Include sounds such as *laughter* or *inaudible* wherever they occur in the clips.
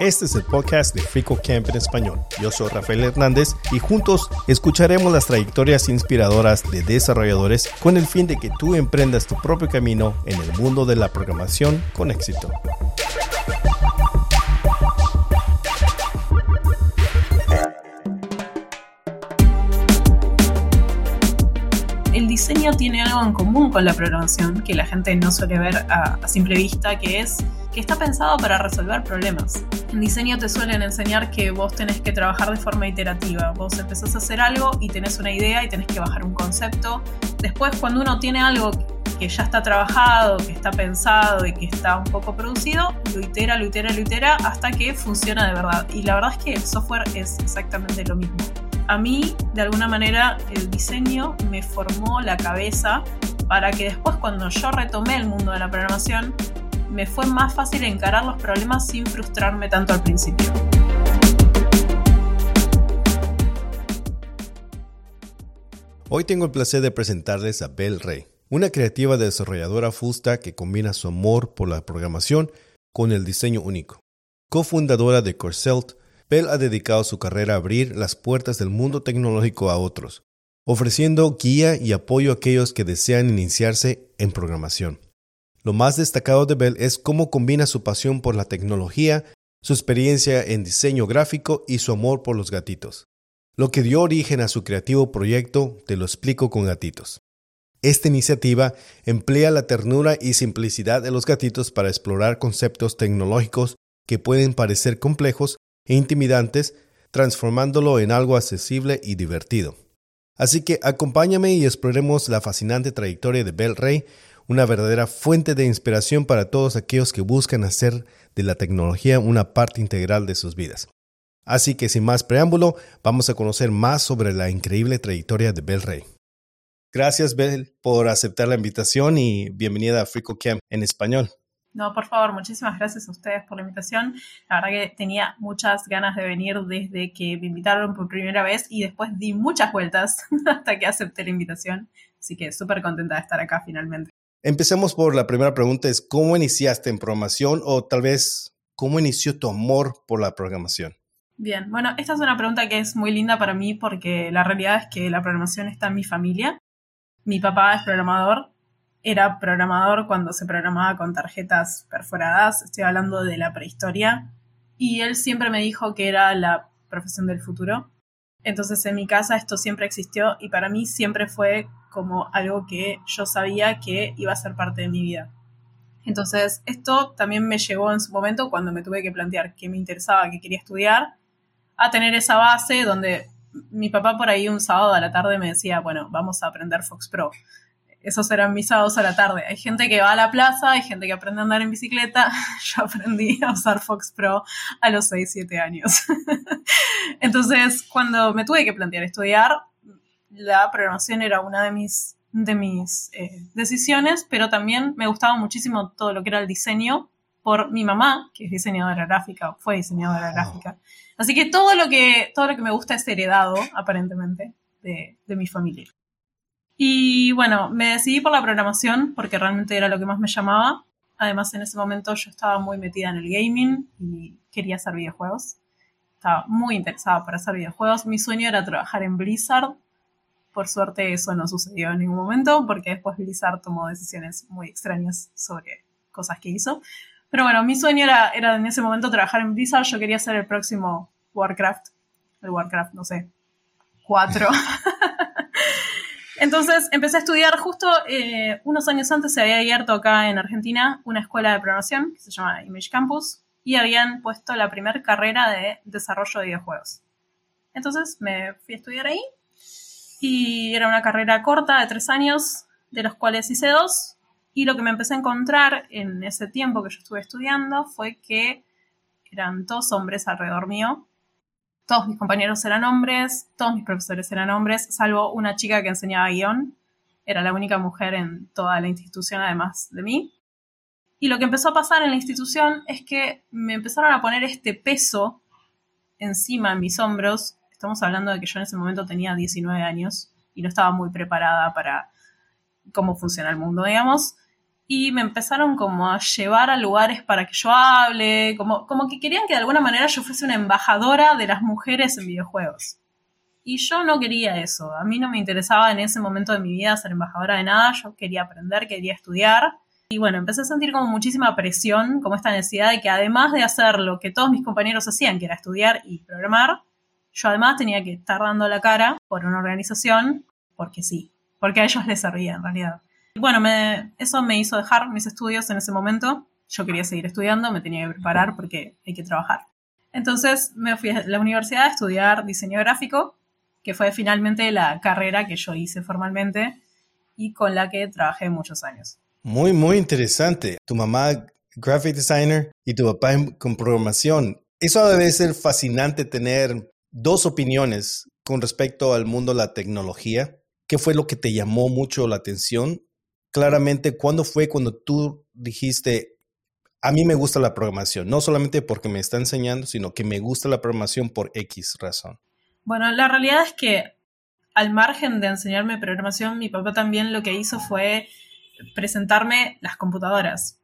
Este es el podcast de Frico Camp en español. Yo soy Rafael Hernández y juntos escucharemos las trayectorias inspiradoras de desarrolladores con el fin de que tú emprendas tu propio camino en el mundo de la programación con éxito. Diseño tiene algo en común con la programación que la gente no suele ver a, a simple vista, que es que está pensado para resolver problemas. En diseño te suelen enseñar que vos tenés que trabajar de forma iterativa. Vos empezás a hacer algo y tenés una idea y tenés que bajar un concepto. Después, cuando uno tiene algo que ya está trabajado, que está pensado y que está un poco producido, lo itera, lo itera, lo itera hasta que funciona de verdad. Y la verdad es que el software es exactamente lo mismo. A mí, de alguna manera, el diseño me formó la cabeza para que después cuando yo retomé el mundo de la programación, me fue más fácil encarar los problemas sin frustrarme tanto al principio. Hoy tengo el placer de presentarles a Bel Rey, una creativa desarrolladora fusta que combina su amor por la programación con el diseño único. Cofundadora de Corselt, Bell ha dedicado su carrera a abrir las puertas del mundo tecnológico a otros, ofreciendo guía y apoyo a aquellos que desean iniciarse en programación. Lo más destacado de Bell es cómo combina su pasión por la tecnología, su experiencia en diseño gráfico y su amor por los gatitos. Lo que dio origen a su creativo proyecto Te lo explico con gatitos. Esta iniciativa emplea la ternura y simplicidad de los gatitos para explorar conceptos tecnológicos que pueden parecer complejos intimidantes, transformándolo en algo accesible y divertido. Así que acompáñame y exploremos la fascinante trayectoria de Bell Rey, una verdadera fuente de inspiración para todos aquellos que buscan hacer de la tecnología una parte integral de sus vidas. Así que sin más preámbulo, vamos a conocer más sobre la increíble trayectoria de Bell Rey. Gracias, Bell, por aceptar la invitación y bienvenida a Frico Camp en español. No, por favor, muchísimas gracias a ustedes por la invitación. La verdad que tenía muchas ganas de venir desde que me invitaron por primera vez y después di muchas vueltas *laughs* hasta que acepté la invitación. Así que súper contenta de estar acá finalmente. Empecemos por la primera pregunta, es ¿cómo iniciaste en programación o tal vez cómo inició tu amor por la programación? Bien, bueno, esta es una pregunta que es muy linda para mí porque la realidad es que la programación está en mi familia. Mi papá es programador, era programador cuando se programaba con tarjetas perforadas, estoy hablando de la prehistoria, y él siempre me dijo que era la profesión del futuro. Entonces en mi casa esto siempre existió y para mí siempre fue como algo que yo sabía que iba a ser parte de mi vida. Entonces, esto también me llevó en su momento, cuando me tuve que plantear qué me interesaba, qué quería estudiar, a tener esa base donde mi papá por ahí un sábado a la tarde me decía, bueno, vamos a aprender Fox Pro. Esos eran mis sábados a la tarde. Hay gente que va a la plaza, hay gente que aprende a andar en bicicleta. *laughs* Yo aprendí a usar Fox Pro a los 6, 7 años. *laughs* Entonces, cuando me tuve que plantear estudiar, la programación era una de mis, de mis eh, decisiones, pero también me gustaba muchísimo todo lo que era el diseño por mi mamá, que es diseñadora gráfica, fue diseñadora gráfica. Así que todo lo que, todo lo que me gusta es heredado, aparentemente, de, de mi familia. Y bueno, me decidí por la programación porque realmente era lo que más me llamaba. Además, en ese momento yo estaba muy metida en el gaming y quería hacer videojuegos. Estaba muy interesada por hacer videojuegos. Mi sueño era trabajar en Blizzard, por suerte eso no sucedió en ningún momento porque después Blizzard tomó decisiones muy extrañas sobre cosas que hizo. Pero bueno, mi sueño era, era en ese momento trabajar en Blizzard. Yo quería ser el próximo Warcraft. El Warcraft, no sé, 4. *laughs* Entonces empecé a estudiar justo eh, unos años antes se había abierto acá en Argentina una escuela de programación que se llama Image Campus y habían puesto la primera carrera de desarrollo de videojuegos. Entonces me fui a estudiar ahí y era una carrera corta de tres años, de los cuales hice dos. Y lo que me empecé a encontrar en ese tiempo que yo estuve estudiando fue que eran todos hombres alrededor mío. Todos mis compañeros eran hombres, todos mis profesores eran hombres, salvo una chica que enseñaba guion. Era la única mujer en toda la institución, además de mí. Y lo que empezó a pasar en la institución es que me empezaron a poner este peso encima en mis hombros Estamos hablando de que yo en ese momento tenía 19 años y no estaba muy preparada para cómo funciona el mundo, digamos. Y me empezaron como a llevar a lugares para que yo hable, como, como que querían que de alguna manera yo fuese una embajadora de las mujeres en videojuegos. Y yo no quería eso, a mí no me interesaba en ese momento de mi vida ser embajadora de nada, yo quería aprender, quería estudiar. Y bueno, empecé a sentir como muchísima presión, como esta necesidad de que además de hacer lo que todos mis compañeros hacían, que era estudiar y programar, yo además tenía que estar dando la cara por una organización, porque sí, porque a ellos les servía en realidad. Bueno, eso me hizo dejar mis estudios en ese momento. Yo quería seguir estudiando, me tenía que preparar porque hay que trabajar. Entonces me fui a la universidad a estudiar diseño gráfico, que fue finalmente la carrera que yo hice formalmente y con la que trabajé muchos años. Muy, muy interesante. Tu mamá, graphic designer, y tu papá con programación. Eso debe ser fascinante tener dos opiniones con respecto al mundo de la tecnología. ¿Qué fue lo que te llamó mucho la atención claramente cuándo fue cuando tú dijiste, a mí me gusta la programación, no solamente porque me está enseñando, sino que me gusta la programación por X razón. Bueno, la realidad es que al margen de enseñarme programación, mi papá también lo que hizo fue presentarme las computadoras.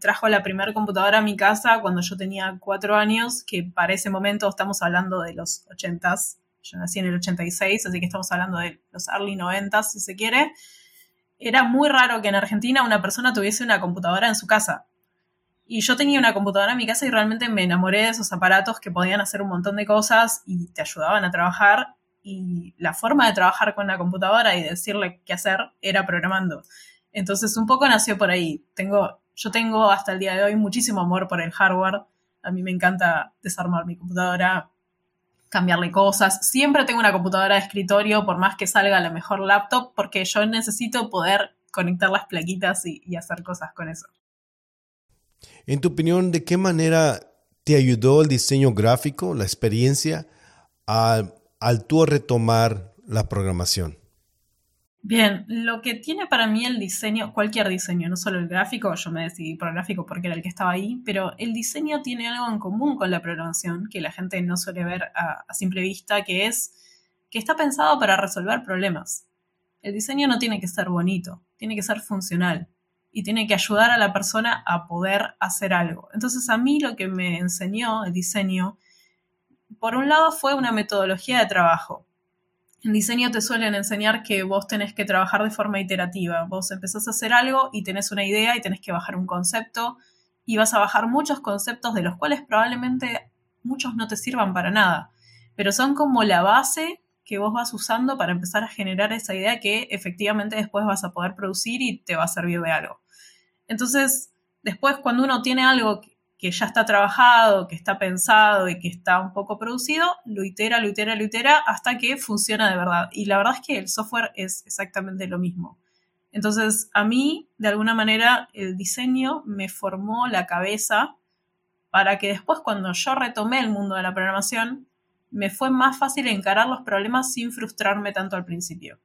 Trajo la primera computadora a mi casa cuando yo tenía cuatro años, que para ese momento estamos hablando de los ochentas. Yo nací en el 86, así que estamos hablando de los early noventas, si se quiere era muy raro que en Argentina una persona tuviese una computadora en su casa. Y yo tenía una computadora en mi casa y realmente me enamoré de esos aparatos que podían hacer un montón de cosas y te ayudaban a trabajar. Y la forma de trabajar con la computadora y decirle qué hacer era programando. Entonces un poco nació por ahí. Tengo, yo tengo hasta el día de hoy muchísimo amor por el hardware. A mí me encanta desarmar mi computadora, cambiarle cosas. Siempre tengo una computadora de escritorio, por más que salga la mejor laptop, porque yo necesito poder conectar las plaquitas y, hacer cosas con eso. En tu opinión, ¿de qué manera te ayudó el diseño gráfico, la experiencia, al, al tú retomar la programación? Bien, lo que tiene para mí el diseño, cualquier diseño, no solo el gráfico, yo me decidí por el gráfico porque era el que estaba ahí, pero el diseño tiene algo en común con la programación que la gente no suele ver a, a simple vista, que es que está pensado para resolver problemas. El diseño no tiene que ser bonito, tiene que ser funcional y tiene que ayudar a la persona a poder hacer algo. Entonces a mí lo que me enseñó el diseño, por un lado fue una metodología de trabajo en diseño te suelen enseñar que vos tenés que trabajar de forma iterativa. Vos empezás a hacer algo y tenés una idea y tenés que bajar un concepto y vas a bajar muchos conceptos de los cuales probablemente muchos no te sirvan para nada, pero son como la base que vos vas usando para empezar a generar esa idea que efectivamente después vas a poder producir y te va a servir de algo. Entonces, después cuando uno tiene algo que ya está trabajado, que está pensado y que está un poco producido, lo itera, lo itera, lo itera hasta que funciona de verdad. Y la verdad es que el software es exactamente lo mismo. Entonces, a mí, de alguna manera, el diseño me formó la cabeza para que después, cuando yo retomé el mundo de la programación, me fue más fácil encarar los problemas sin frustrarme tanto al principio.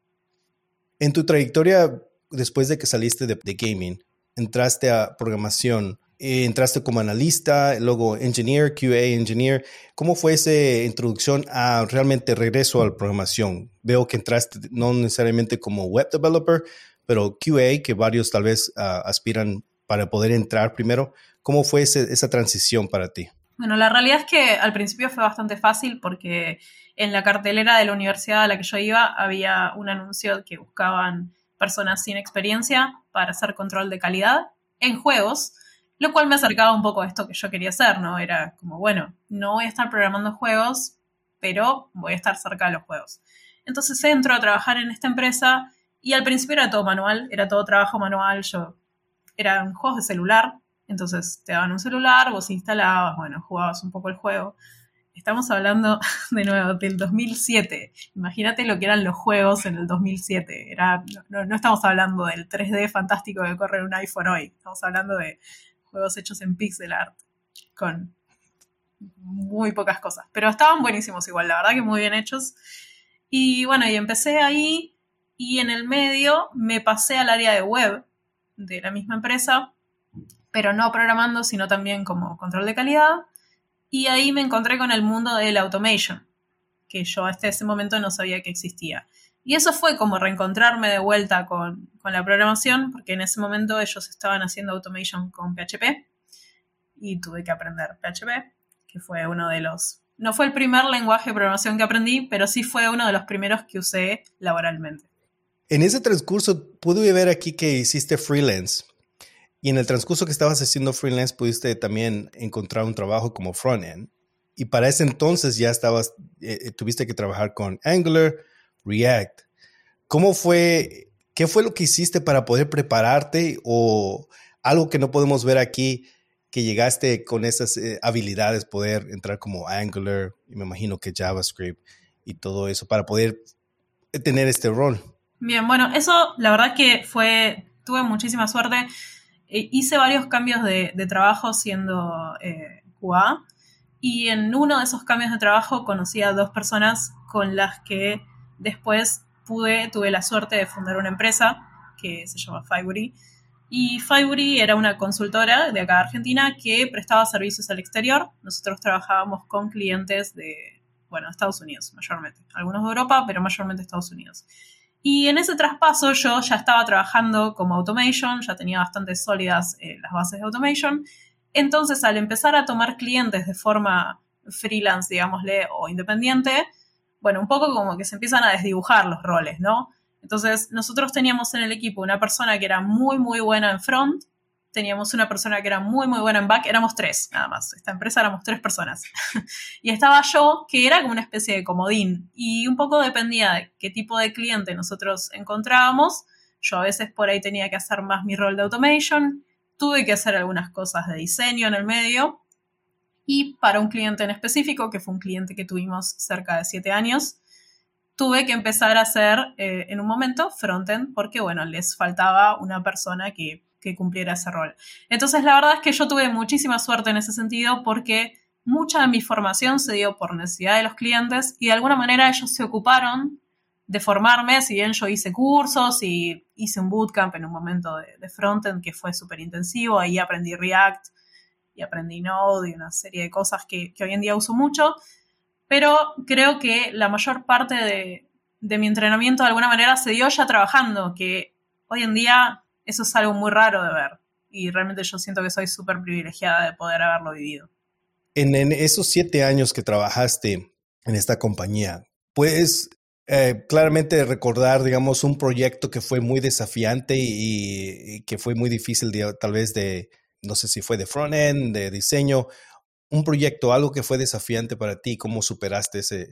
En tu trayectoria, después de que saliste de, gaming, entraste a programación, entraste como analista, luego engineer, QA engineer. ¿Cómo fue esa introducción a realmente regreso a la programación? Veo que entraste no necesariamente como web developer, pero QA, que varios tal vez ah, aspiran para poder entrar primero. ¿Cómo fue esa transición para ti? Bueno, la realidad es que al principio fue bastante fácil porque en la cartelera de la universidad a la que yo iba había un anuncio que buscaban personas sin experiencia para hacer control de calidad en juegos lo cual me acercaba un poco a esto que yo quería hacer, ¿no? Era como, bueno, no voy a estar programando juegos, pero voy a estar cerca de los juegos. Entonces entro a trabajar en esta empresa y al principio era todo manual, era todo trabajo manual, yo eran juegos de celular, entonces te daban un celular, vos instalabas, bueno, jugabas un poco el juego. Estamos hablando *laughs* de nuevo del 2007. Imagínate lo que eran los juegos en el 2007. Era, no, no estamos hablando del 3D fantástico que corre un iPhone hoy. Estamos hablando de juegos hechos en pixel art, con muy pocas cosas, pero estaban buenísimos igual, la verdad que muy bien hechos. Y bueno, y empecé ahí y en el medio me pasé al área de web de la misma empresa, pero no programando, sino también como control de calidad. Y ahí me encontré con el mundo del automation, que yo hasta ese momento no sabía que existía. Y eso fue como reencontrarme de vuelta con, con, la programación, porque en ese momento ellos estaban haciendo automation con PHP y tuve que aprender PHP, que fue uno de los... No fue el primer lenguaje de programación que aprendí, pero sí fue uno de los primeros que usé laboralmente. En ese transcurso pude ver aquí que hiciste freelance. Y en el transcurso que estabas haciendo freelance pudiste también encontrar un trabajo como frontend. Y para ese entonces ya estabas, eh, eh, tuviste que trabajar con Angular, React. ¿Cómo fue, qué fue lo que hiciste para poder prepararte o algo que no podemos ver aquí, que llegaste con esas eh, habilidades, poder entrar como Angular y me imagino que JavaScript y todo eso para poder tener este rol? Bien, bueno, eso la verdad que fue, tuve muchísima suerte. E hice varios cambios de, trabajo siendo eh, QA y en uno de esos cambios de trabajo conocí a dos personas con las que después pude, tuve la suerte de fundar una empresa que se llama Fibury. Y Fibury era una consultora de acá de Argentina que prestaba servicios al exterior. Nosotros trabajábamos con clientes de, bueno, Estados Unidos mayormente. Algunos de Europa, pero mayormente Estados Unidos. Y en ese traspaso yo ya estaba trabajando como automation, ya tenía bastante sólidas eh, las bases de automation. Entonces, al empezar a tomar clientes de forma freelance, digámosle, o independiente, bueno, un poco como que se empiezan a desdibujar los roles, ¿no? Entonces, nosotros teníamos en el equipo una persona que era muy, muy buena en front, teníamos una persona que era muy, muy buena en back, éramos tres, nada más. Esta empresa éramos tres personas. *laughs* y estaba yo, que era como una especie de comodín. Y un poco dependía de qué tipo de cliente nosotros encontrábamos. Yo a veces por ahí tenía que hacer más mi rol de automation, tuve que hacer algunas cosas de diseño en el medio, y para un cliente en específico, que fue un cliente que tuvimos cerca de siete años, tuve que empezar a hacer eh, en un momento frontend porque, bueno, les faltaba una persona que, que cumpliera ese rol. Entonces, la verdad es que yo tuve muchísima suerte en ese sentido porque mucha de mi formación se dio por necesidad de los clientes y de alguna manera ellos se ocuparon de formarme, si bien yo hice cursos y hice un bootcamp en un momento de, de frontend que fue súper intensivo, ahí aprendí React, y aprendí Node y una serie de cosas que, hoy en día uso mucho, pero creo que la mayor parte de, de mi entrenamiento de alguna manera se dio ya trabajando, que hoy en día eso es algo muy raro de ver y realmente yo siento que soy súper privilegiada de poder haberlo vivido. En, esos siete años que trabajaste en esta compañía, ¿puedes eh, claramente recordar, digamos, un proyecto que fue muy desafiante y que fue muy difícil tal vez de, no sé si fue de front-end, de diseño, un proyecto, algo que fue desafiante para ti, ¿cómo superaste ese,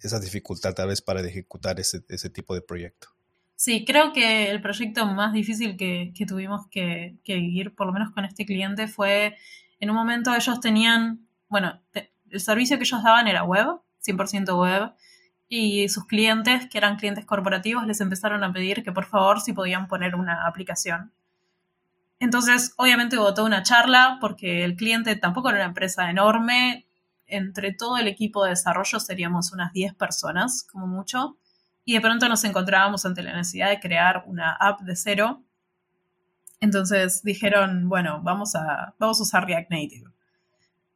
esa dificultad tal vez para ejecutar ese, tipo de proyecto? Sí, creo que el proyecto más difícil que, tuvimos que, vivir, por lo menos con este cliente, fue en un momento ellos tenían, bueno, el servicio que ellos daban era web, 100% web, y sus clientes, que eran clientes corporativos, les empezaron a pedir que por favor si podían poner una aplicación entonces, obviamente hubo una charla porque el cliente tampoco era una empresa enorme. Entre todo el equipo de desarrollo seríamos unas 10 personas, como mucho. Y de pronto nos encontrábamos ante la necesidad de crear una app de cero. Entonces dijeron, bueno, vamos a, vamos a usar React Native.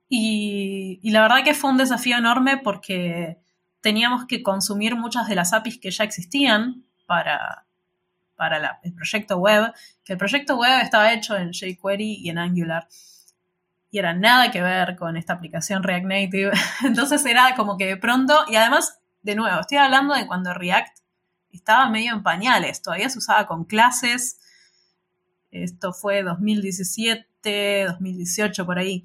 Y la verdad que fue un desafío enorme porque teníamos que consumir muchas de las APIs que ya existían para, para el proyecto web, que el proyecto web estaba hecho en jQuery y en Angular. Y era nada que ver con esta aplicación React Native. *laughs* Entonces era como que de pronto, y además, de nuevo, estoy hablando de cuando React estaba medio en pañales, todavía se usaba con clases. Esto fue 2017, 2018 por ahí.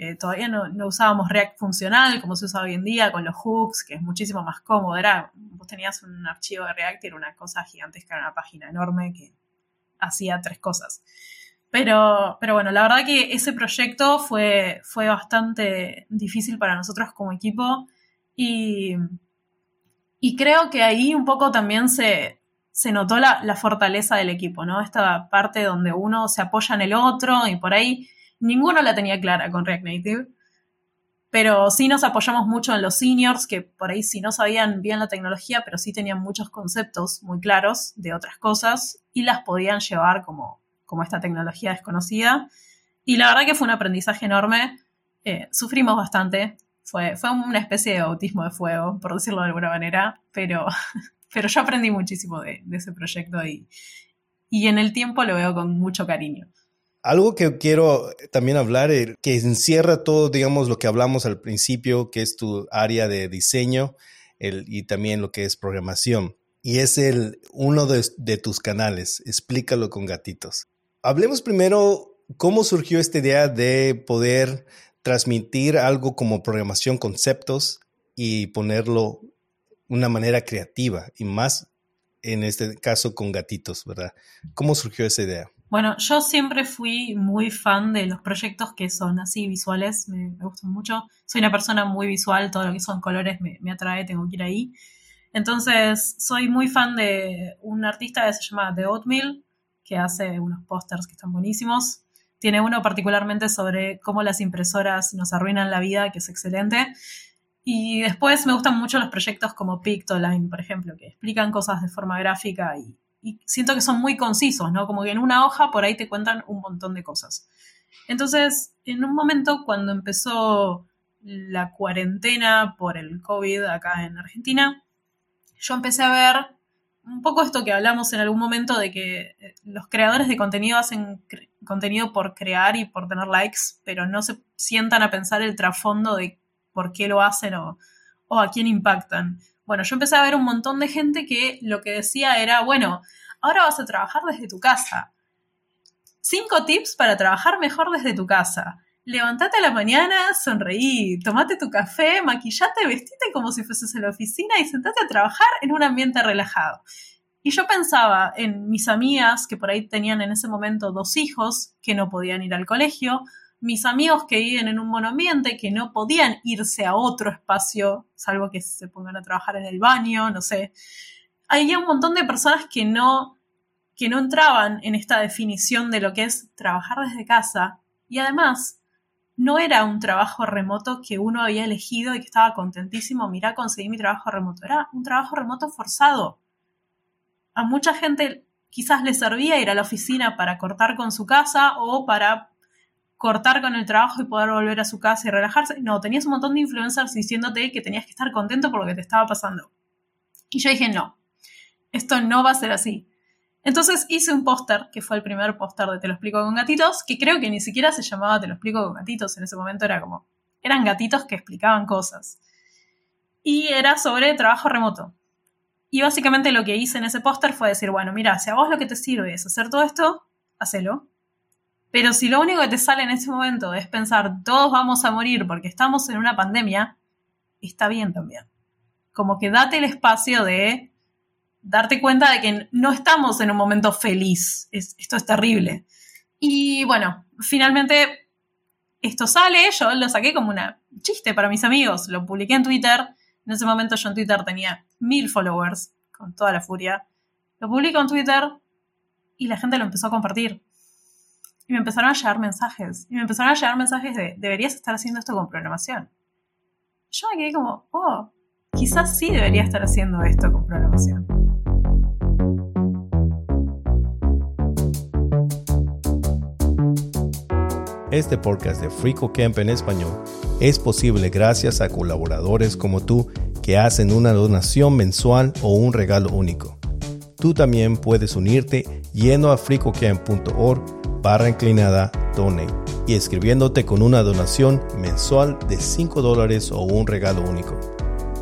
Eh, todavía no, usábamos React funcional como se usa hoy en día con los hooks, que es muchísimo más cómodo. Era, vos tenías un archivo de React y era una cosa gigantesca, era una página enorme que hacía tres cosas. Pero, pero bueno, la verdad que ese proyecto fue, fue bastante difícil para nosotros como equipo y, y creo que ahí un poco también se, se notó la, la, fortaleza del equipo, ¿no? Esta parte donde uno se apoya en el otro y por ahí Ninguno la tenía clara con React Native, pero sí nos apoyamos mucho en los seniors, que por ahí sí no sabían bien la tecnología, pero sí tenían muchos conceptos muy claros de otras cosas y las podían llevar como, como esta tecnología desconocida. Y la verdad que fue un aprendizaje enorme. Eh, sufrimos bastante. Fue, fue una especie de bautismo de fuego, por decirlo de alguna manera, pero, *laughs* pero yo aprendí muchísimo de, ese proyecto y, y en el tiempo lo veo con mucho cariño. Algo que quiero también hablar, eh, que encierra todo, digamos, lo que hablamos al principio, que es tu área de diseño y también lo que es programación. Y es el, uno de, de tus canales. Explícalo con gatitos. Hablemos primero cómo surgió esta idea de poder transmitir algo como programación, conceptos y ponerlo de una manera creativa y más en este caso con gatitos, ¿verdad? ¿Cómo surgió esa idea? Bueno, yo siempre fui muy fan de los proyectos que son así visuales, me, gustan mucho. Soy una persona muy visual, todo lo que son colores me, me, atrae, tengo que ir ahí. Entonces, soy muy fan de un artista que se llama The Oatmeal, que hace unos pósters que están buenísimos. Tiene uno particularmente sobre cómo las impresoras nos arruinan la vida, que es excelente. Y después me gustan mucho los proyectos como Pictoline, por ejemplo, que explican cosas de forma gráfica y, siento que son muy concisos, ¿no? Como que en una hoja por ahí te cuentan un montón de cosas. Entonces, en un momento cuando empezó la cuarentena por el COVID acá en Argentina, yo empecé a ver un poco esto que hablamos en algún momento de que eh, los creadores de contenido hacen contenido por crear y por tener likes, pero no se sientan a pensar el trasfondo de por qué lo hacen o, o a quién impactan. Bueno, yo empecé a ver un montón de gente que lo que decía era, bueno, ahora vas a trabajar desde tu casa. Cinco tips para trabajar mejor desde tu casa. Levantate a la mañana, sonreí, tomate tu café, maquillate, vestite como si fueses en la oficina y sentate a trabajar en un ambiente relajado. Y yo pensaba en mis amigas que por ahí tenían en ese momento dos hijos que no podían ir al colegio, mis amigos que viven en un monoambiente, que no podían irse a otro espacio, salvo que se pongan a trabajar en el baño, no sé. Había un montón de personas que no, que no entraban en esta definición de lo que es trabajar desde casa. Y además, no era un trabajo remoto que uno había elegido y que estaba contentísimo, mira, conseguí mi trabajo remoto. Era un trabajo remoto forzado. A mucha gente quizás le servía ir a la oficina para cortar con su casa o para cortar con el trabajo y poder volver a su casa y relajarse. No, tenías un montón de influencers diciéndote que tenías que estar contento por lo que te estaba pasando. Y yo dije, no, esto no va a ser así. Entonces hice un póster, que fue el primer póster de Te lo explico con gatitos, que creo que ni siquiera se llamaba Te lo explico con gatitos, en ese momento era como, eran gatitos que explicaban cosas. Y era sobre trabajo remoto. Y básicamente lo que hice en ese póster fue decir, bueno, mira, si a vos lo que te sirve es hacer todo esto, hacelo. Pero si lo único que te sale en ese momento es pensar todos vamos a morir porque estamos en una pandemia, está bien también. Como que date el espacio de darte cuenta de que no estamos en un momento feliz. esto es terrible. Y bueno, finalmente esto sale, yo lo saqué como una chiste para mis amigos, lo publiqué en Twitter. En ese momento yo en Twitter tenía mil followers, con toda la furia. Lo publico en Twitter y la gente lo empezó a compartir. Y me empezaron a llegar mensajes. Y me empezaron a llegar mensajes de, deberías estar haciendo esto con programación. Yo me quedé como, oh, quizás sí debería estar haciendo esto con programación. Este podcast de Frico Camp en español es posible gracias a colaboradores como tú que hacen una donación mensual o un regalo único. Tú también puedes unirte yendo a fricocamp.org barra inclinada donate y escribiéndote con una donación mensual de 5 dólares o un regalo único.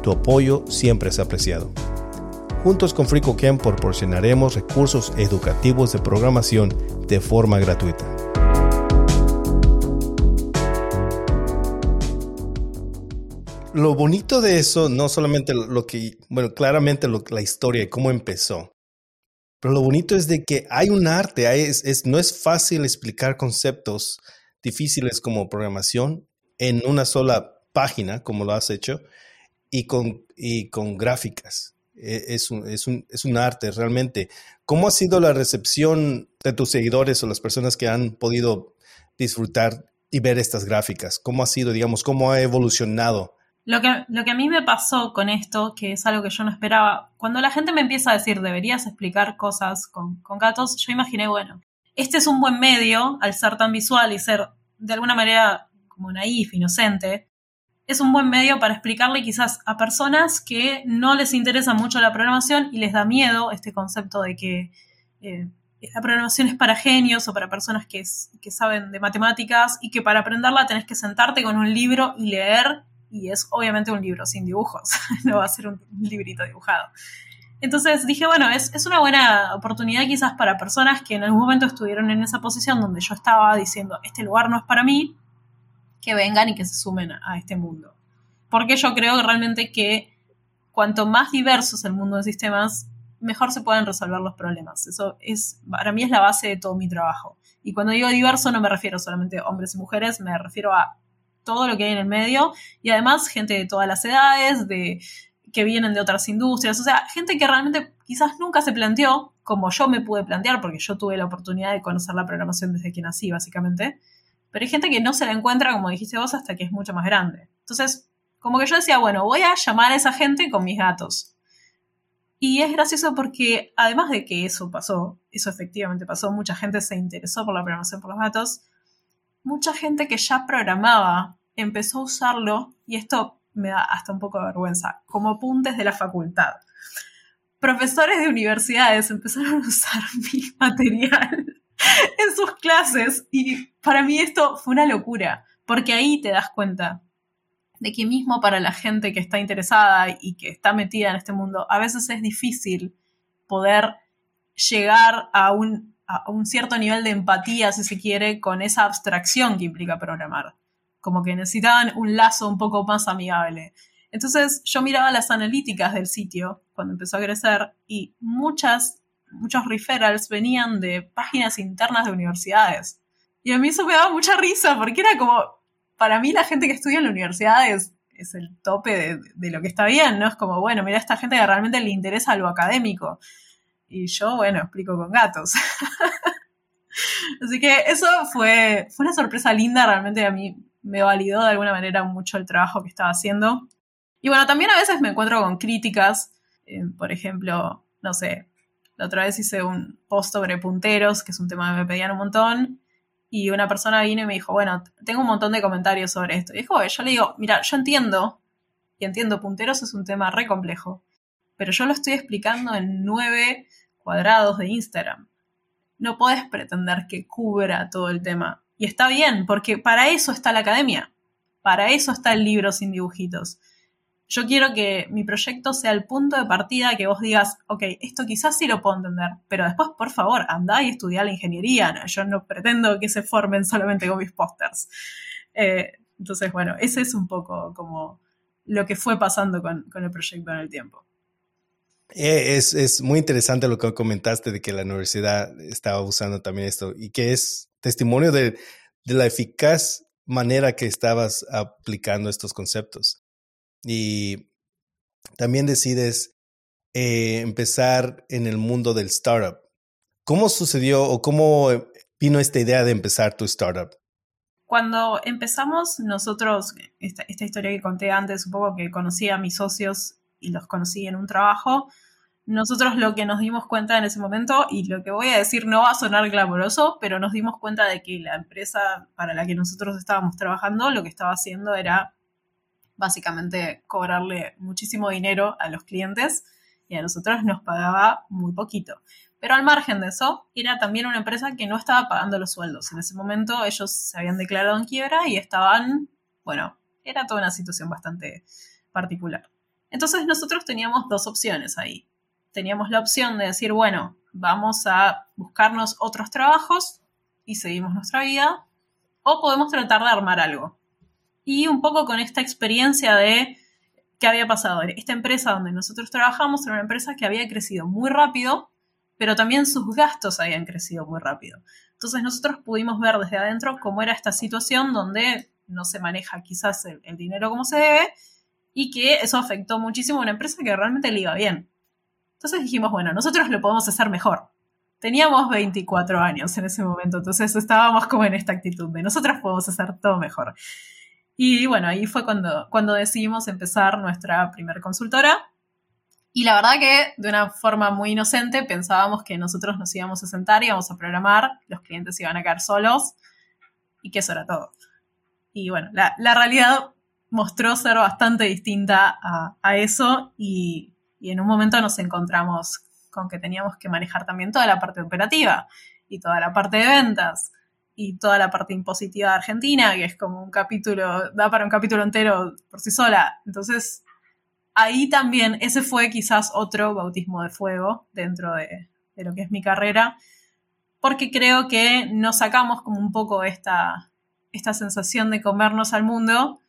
Tu apoyo siempre es apreciado. Juntos con FricoCamp proporcionaremos recursos educativos de programación de forma gratuita. Lo bonito de eso, no solamente lo que, bueno, claramente la historia y cómo empezó, pero lo bonito es de que hay un arte, es, no es fácil explicar conceptos difíciles como programación en una sola página, como lo has hecho, y con, gráficas. E, es un arte realmente. ¿Cómo ha sido la recepción de tus seguidores o las personas que han podido disfrutar y ver estas gráficas? ¿Cómo ha sido, digamos, cómo ha evolucionado lo que, a mí me pasó con esto, que es algo que yo no esperaba, cuando la gente me empieza a decir, deberías explicar cosas con, con gatos, yo imaginé, bueno, este es un buen medio, al ser tan visual y ser de alguna manera como naif, inocente, es un buen medio para explicarle quizás a personas que no les interesa mucho la programación y les da miedo este concepto de que eh, la programación es para genios o para personas que, que, saben de matemáticas y que para aprenderla tenés que sentarte con un libro y leer y es obviamente un libro sin dibujos, *laughs* no va a ser un librito dibujado. Entonces dije, bueno, es, es, una buena oportunidad quizás para personas que en algún momento estuvieron en esa posición donde yo estaba diciendo, este lugar no es para mí, que vengan y que se sumen a este mundo. Porque yo creo realmente que cuanto más diverso es el mundo de sistemas, mejor se pueden resolver los problemas. Eso es, para mí es la base de todo mi trabajo. Y cuando digo diverso no me refiero solamente a hombres y mujeres, me refiero a todo lo que hay en el medio y además gente de todas las edades, de que vienen de otras industrias, o sea, gente que realmente quizás nunca se planteó, como yo me pude plantear, porque yo tuve la oportunidad de conocer la programación desde que nací, básicamente, pero hay gente que no se la encuentra, como dijiste vos, hasta que es mucho más grande. Entonces, como que yo decía, bueno, voy a llamar a esa gente con mis gatos. Y es gracioso porque además de que eso pasó, eso efectivamente pasó, mucha gente se interesó por la programación por los gatos, mucha gente que ya programaba empezó a usarlo, y esto me da hasta un poco de vergüenza, como apuntes de la facultad. Profesores de universidades empezaron a usar *laughs* mi material en sus clases y para mí esto fue una locura, porque ahí te das cuenta de que mismo para la gente que está interesada y que está metida en este mundo, a veces es difícil poder llegar a un, a un cierto nivel de empatía, si se quiere, con esa abstracción que implica programar. Como que necesitaban un lazo un poco más amigable. Entonces yo miraba las analíticas del sitio cuando empezó a crecer y muchas muchos referrals venían de páginas internas de universidades. Y a mí eso me daba mucha risa, porque era como, para mí la gente que estudia en la universidad es, el tope de, lo que está bien, ¿no? Es como, bueno, mira, esta gente que realmente le interesa lo académico. Y yo, bueno, explico con gatos. *laughs* Así que eso fue, fue una sorpresa linda, realmente a mí me validó de alguna manera mucho el trabajo que estaba haciendo. Y bueno, también a veces me encuentro con críticas, eh, por ejemplo, no sé, la otra vez hice un post sobre punteros, que es un tema que me pedían un montón, y una persona vino y me dijo, bueno, tengo un montón de comentarios sobre esto. Y dijo, yo le digo, mira, yo entiendo, y entiendo, punteros es un tema re complejo, pero yo lo estoy explicando en nueve cuadrados de Instagram. No puedes pretender que cubra todo el tema. Y está bien, porque para eso está la academia. Para eso está el libro sin dibujitos yo quiero que mi proyecto sea el punto de partida que vos digas, ok, esto quizás sí lo puedo entender, pero después, por favor, andá y estudia la ingeniería. Yo no pretendo que se formen solamente con mis pósters. Eh, entonces, bueno, ese es un poco como lo que fue pasando con, el proyecto en el tiempo. Eh, es, es, muy interesante lo que comentaste de que la universidad estaba usando también esto y que es testimonio de, de la eficaz manera que estabas aplicando estos conceptos y también decides eh, empezar en el mundo del startup. ¿Cómo sucedió o cómo vino esta idea de empezar tu startup? Cuando empezamos nosotros, esta, esta historia que conté antes, un poco que conocí a mis socios y los conocí en un trabajo, nosotros lo que nos dimos cuenta en ese momento, y lo que voy a decir no va a sonar glamoroso, pero nos dimos cuenta de que la empresa para la que nosotros estábamos trabajando lo que estaba haciendo era básicamente cobrarle muchísimo dinero a los clientes y a nosotros nos pagaba muy poquito. Pero al margen de eso, era también una empresa que no estaba pagando los sueldos. En ese momento ellos se habían declarado en quiebra y estaban, bueno, era toda una situación bastante particular. Entonces nosotros teníamos dos opciones ahí. Teníamos la opción de decir, bueno, vamos a buscarnos otros trabajos y seguimos nuestra vida, o podemos tratar de armar algo y un poco con esta experiencia de qué había pasado. Esta empresa donde nosotros trabajamos era una empresa que había crecido muy rápido, pero también sus gastos habían crecido muy rápido. Entonces nosotros pudimos ver desde adentro cómo era esta situación donde no se maneja quizás el, dinero como se debe y que eso afectó muchísimo a una empresa que realmente le iba bien. Entonces dijimos, bueno, nosotros lo podemos hacer mejor. Teníamos 24 años en ese momento, entonces estábamos como en esta actitud de nosotros podemos hacer todo mejor. Y bueno, ahí fue cuando, cuando decidimos empezar nuestra primer consultora. Y la verdad que de una forma muy inocente pensábamos que nosotros nos íbamos a sentar, íbamos a programar, los clientes iban a caer solos y que eso era todo. Y bueno, la realidad mostró ser bastante distinta a, eso y, y en un momento nos encontramos con que teníamos que manejar también toda la parte operativa y toda la parte de ventas y toda la parte impositiva de Argentina, que es como un capítulo, da para un capítulo entero por sí sola. Entonces, ahí también, ese fue quizás otro bautismo de fuego dentro de, lo que es mi carrera, porque creo que nos sacamos como un poco esta, esta sensación de comernos al mundo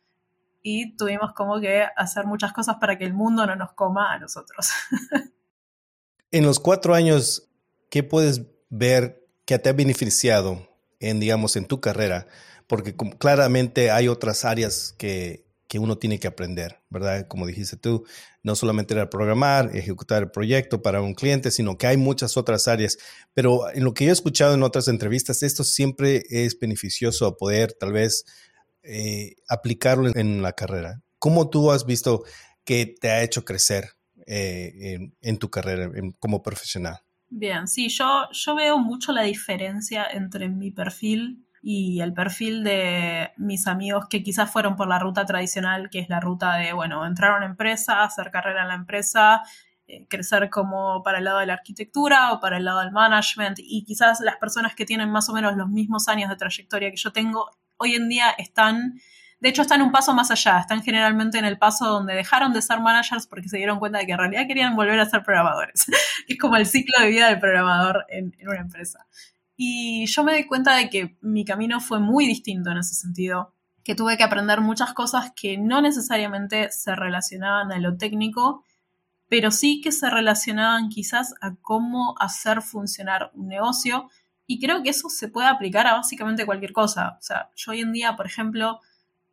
y tuvimos como que hacer muchas cosas para que el mundo no nos coma a nosotros. *laughs* en los cuatro años, ¿qué puedes ver que te ha beneficiado en, digamos, en tu carrera? Porque claramente hay otras áreas que, que uno tiene que aprender, ¿verdad? Como dijiste tú, no solamente era programar, ejecutar el proyecto para un cliente, sino que hay muchas otras áreas. Pero en lo que yo he escuchado en otras entrevistas, esto siempre es beneficioso a poder tal vez eh, aplicarlo en, la carrera. ¿Cómo tú has visto que te ha hecho crecer eh, en, tu carrera como profesional? Bien, sí, yo, yo veo mucho la diferencia entre mi perfil y el perfil de mis amigos que quizás fueron por la ruta tradicional, que es la ruta de, bueno, entrar a una empresa, hacer carrera en la empresa, eh, crecer como para el lado de la arquitectura o para el lado del management, y quizás las personas que tienen más o menos los mismos años de trayectoria que yo tengo, hoy en día están de hecho, están un paso más allá, están generalmente en el paso donde dejaron de ser managers porque se dieron cuenta de que en realidad querían volver a ser programadores. *laughs* es como el ciclo de vida del programador en, una empresa. Y yo me di cuenta de que mi camino fue muy distinto en ese sentido, que tuve que aprender muchas cosas que no necesariamente se relacionaban a lo técnico, pero sí que se relacionaban quizás a cómo hacer funcionar un negocio. Y creo que eso se puede aplicar a básicamente cualquier cosa. O sea, yo hoy en día, por ejemplo,